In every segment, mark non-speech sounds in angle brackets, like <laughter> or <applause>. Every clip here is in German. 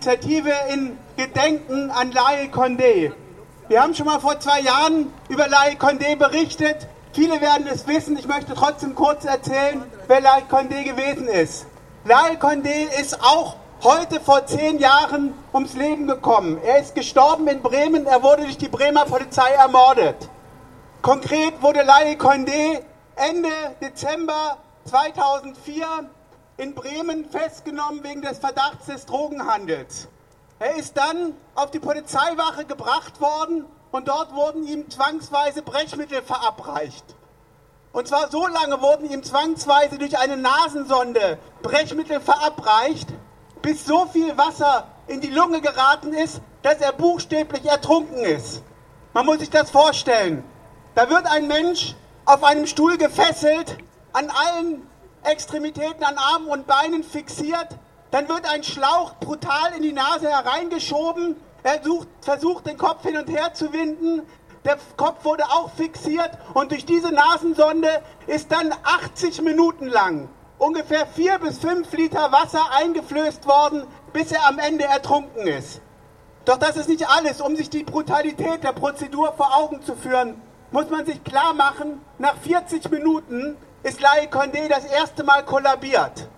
Initiative in Gedenken an Laie Condé. Wir haben schon mal vor zwei Jahren über Laie Condé berichtet. Viele werden es wissen. Ich möchte trotzdem kurz erzählen, wer Laie Condé gewesen ist. Laie Condé ist auch heute vor zehn Jahren ums Leben gekommen. Er ist gestorben in Bremen. Er wurde durch die Bremer Polizei ermordet. Konkret wurde Laie Condé Ende Dezember 2004 in Bremen festgenommen wegen des Verdachts des Drogenhandels. Er ist dann auf die Polizeiwache gebracht worden und dort wurden ihm zwangsweise Brechmittel verabreicht. Und zwar so lange wurden ihm zwangsweise durch eine Nasensonde Brechmittel verabreicht, bis so viel Wasser in die Lunge geraten ist, dass er buchstäblich ertrunken ist. Man muss sich das vorstellen. Da wird ein Mensch auf einem Stuhl gefesselt, an allen Extremitäten an Armen und Beinen fixiert. Dann wird ein Schlauch brutal in die Nase hereingeschoben. Er sucht, versucht, den Kopf hin und her zu winden. Der Kopf wurde auch fixiert und durch diese Nasensonde ist dann 80 Minuten lang ungefähr 4 bis 5 Liter Wasser eingeflößt worden, bis er am Ende ertrunken ist. Doch das ist nicht alles. Um sich die Brutalität der Prozedur vor Augen zu führen, muss man sich klar machen, nach 40 Minuten ist Lai Condé das erste Mal kollabiert.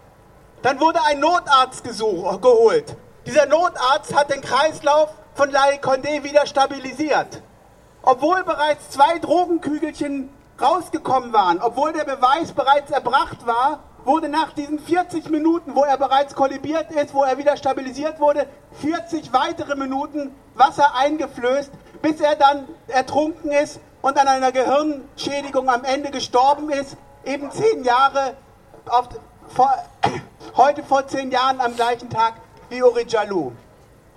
Dann wurde ein Notarzt geholt. Dieser Notarzt hat den Kreislauf von Lai Condé wieder stabilisiert. Obwohl bereits zwei Drogenkügelchen rausgekommen waren, obwohl der Beweis bereits erbracht war, wurde nach diesen 40 Minuten, wo er bereits kollabiert ist, wo er wieder stabilisiert wurde, 40 weitere Minuten Wasser eingeflößt, bis er dann ertrunken ist und an einer Gehirnschädigung am Ende gestorben ist eben zehn Jahre, auf, vor, <coughs> heute vor zehn Jahren am gleichen Tag wie Uri Jalou.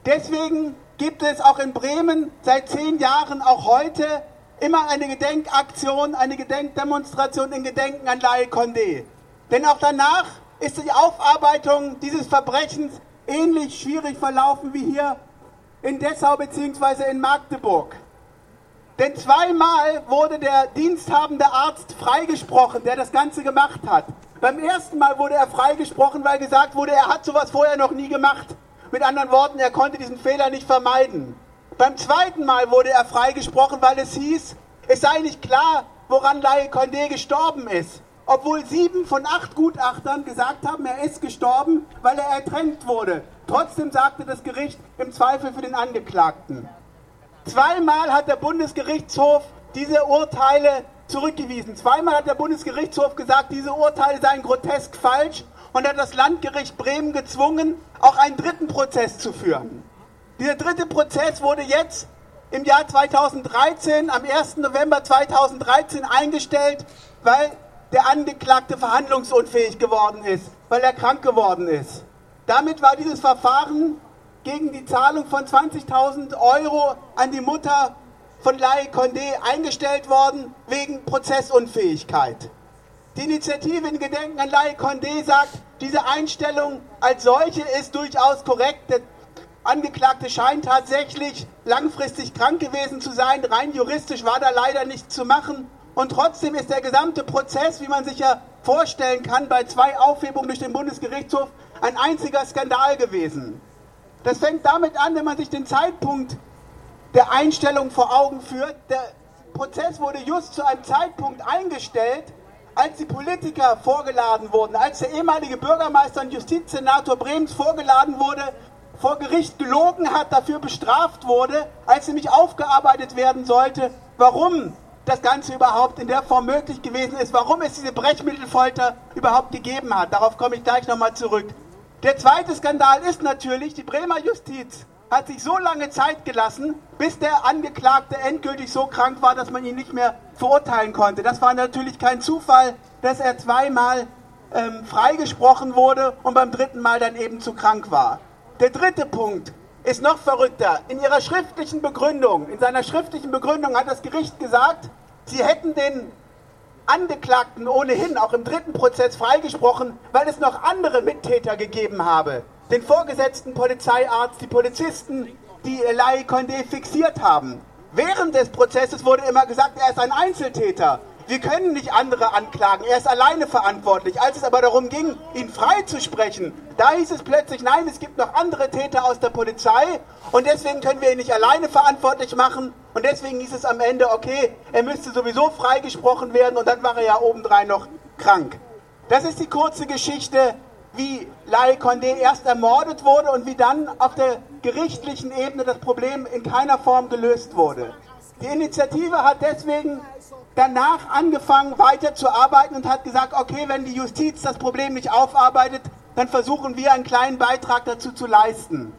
Deswegen gibt es auch in Bremen seit zehn Jahren, auch heute, immer eine Gedenkaktion, eine Gedenkdemonstration in Gedenken an Laie Condé. Denn auch danach ist die Aufarbeitung dieses Verbrechens ähnlich schwierig verlaufen wie hier in Dessau bzw. in Magdeburg. Denn zweimal wurde der diensthabende Arzt freigesprochen, der das Ganze gemacht hat. Beim ersten Mal wurde er freigesprochen, weil gesagt wurde, er hat sowas vorher noch nie gemacht. Mit anderen Worten, er konnte diesen Fehler nicht vermeiden. Beim zweiten Mal wurde er freigesprochen, weil es hieß, es sei nicht klar, woran Laie Condé gestorben ist. Obwohl sieben von acht Gutachtern gesagt haben, er ist gestorben, weil er ertränkt wurde. Trotzdem sagte das Gericht im Zweifel für den Angeklagten. Zweimal hat der Bundesgerichtshof diese Urteile zurückgewiesen. Zweimal hat der Bundesgerichtshof gesagt, diese Urteile seien grotesk falsch und hat das Landgericht Bremen gezwungen, auch einen dritten Prozess zu führen. Dieser dritte Prozess wurde jetzt im Jahr 2013, am 1. November 2013 eingestellt, weil der Angeklagte verhandlungsunfähig geworden ist, weil er krank geworden ist. Damit war dieses Verfahren gegen die Zahlung von 20.000 Euro an die Mutter von Lai Condé eingestellt worden wegen Prozessunfähigkeit. Die Initiative in Gedenken an Lai Condé sagt, diese Einstellung als solche ist durchaus korrekt. Der Angeklagte scheint tatsächlich langfristig krank gewesen zu sein. Rein juristisch war da leider nichts zu machen. Und trotzdem ist der gesamte Prozess, wie man sich ja vorstellen kann, bei zwei Aufhebungen durch den Bundesgerichtshof ein einziger Skandal gewesen. Das fängt damit an, wenn man sich den Zeitpunkt der Einstellung vor Augen führt. Der Prozess wurde just zu einem Zeitpunkt eingestellt, als die Politiker vorgeladen wurden, als der ehemalige Bürgermeister und Justizsenator Bremens vorgeladen wurde, vor Gericht gelogen hat, dafür bestraft wurde, als nämlich aufgearbeitet werden sollte, warum das Ganze überhaupt in der Form möglich gewesen ist, warum es diese Brechmittelfolter überhaupt gegeben hat. Darauf komme ich gleich nochmal zurück. Der zweite Skandal ist natürlich, die Bremer Justiz hat sich so lange Zeit gelassen, bis der Angeklagte endgültig so krank war, dass man ihn nicht mehr verurteilen konnte. Das war natürlich kein Zufall, dass er zweimal ähm, freigesprochen wurde und beim dritten Mal dann eben zu krank war. Der dritte Punkt ist noch verrückter. In ihrer schriftlichen Begründung, in seiner schriftlichen Begründung hat das Gericht gesagt, sie hätten den Angeklagten ohnehin auch im dritten Prozess freigesprochen, weil es noch andere Mittäter gegeben habe. Den vorgesetzten Polizeiarzt, die Polizisten, die Lai Condé fixiert haben. Während des Prozesses wurde immer gesagt, er ist ein Einzeltäter. Wir können nicht andere anklagen. Er ist alleine verantwortlich. Als es aber darum ging, ihn freizusprechen, da hieß es plötzlich, nein, es gibt noch andere Täter aus der Polizei und deswegen können wir ihn nicht alleine verantwortlich machen. Und deswegen hieß es am Ende, okay, er müsste sowieso freigesprochen werden und dann war er ja obendrein noch krank. Das ist die kurze Geschichte, wie Lai Condé erst ermordet wurde und wie dann auf der gerichtlichen Ebene das Problem in keiner Form gelöst wurde. Die Initiative hat deswegen danach angefangen weiterzuarbeiten und hat gesagt, okay, wenn die Justiz das Problem nicht aufarbeitet, dann versuchen wir einen kleinen Beitrag dazu zu leisten.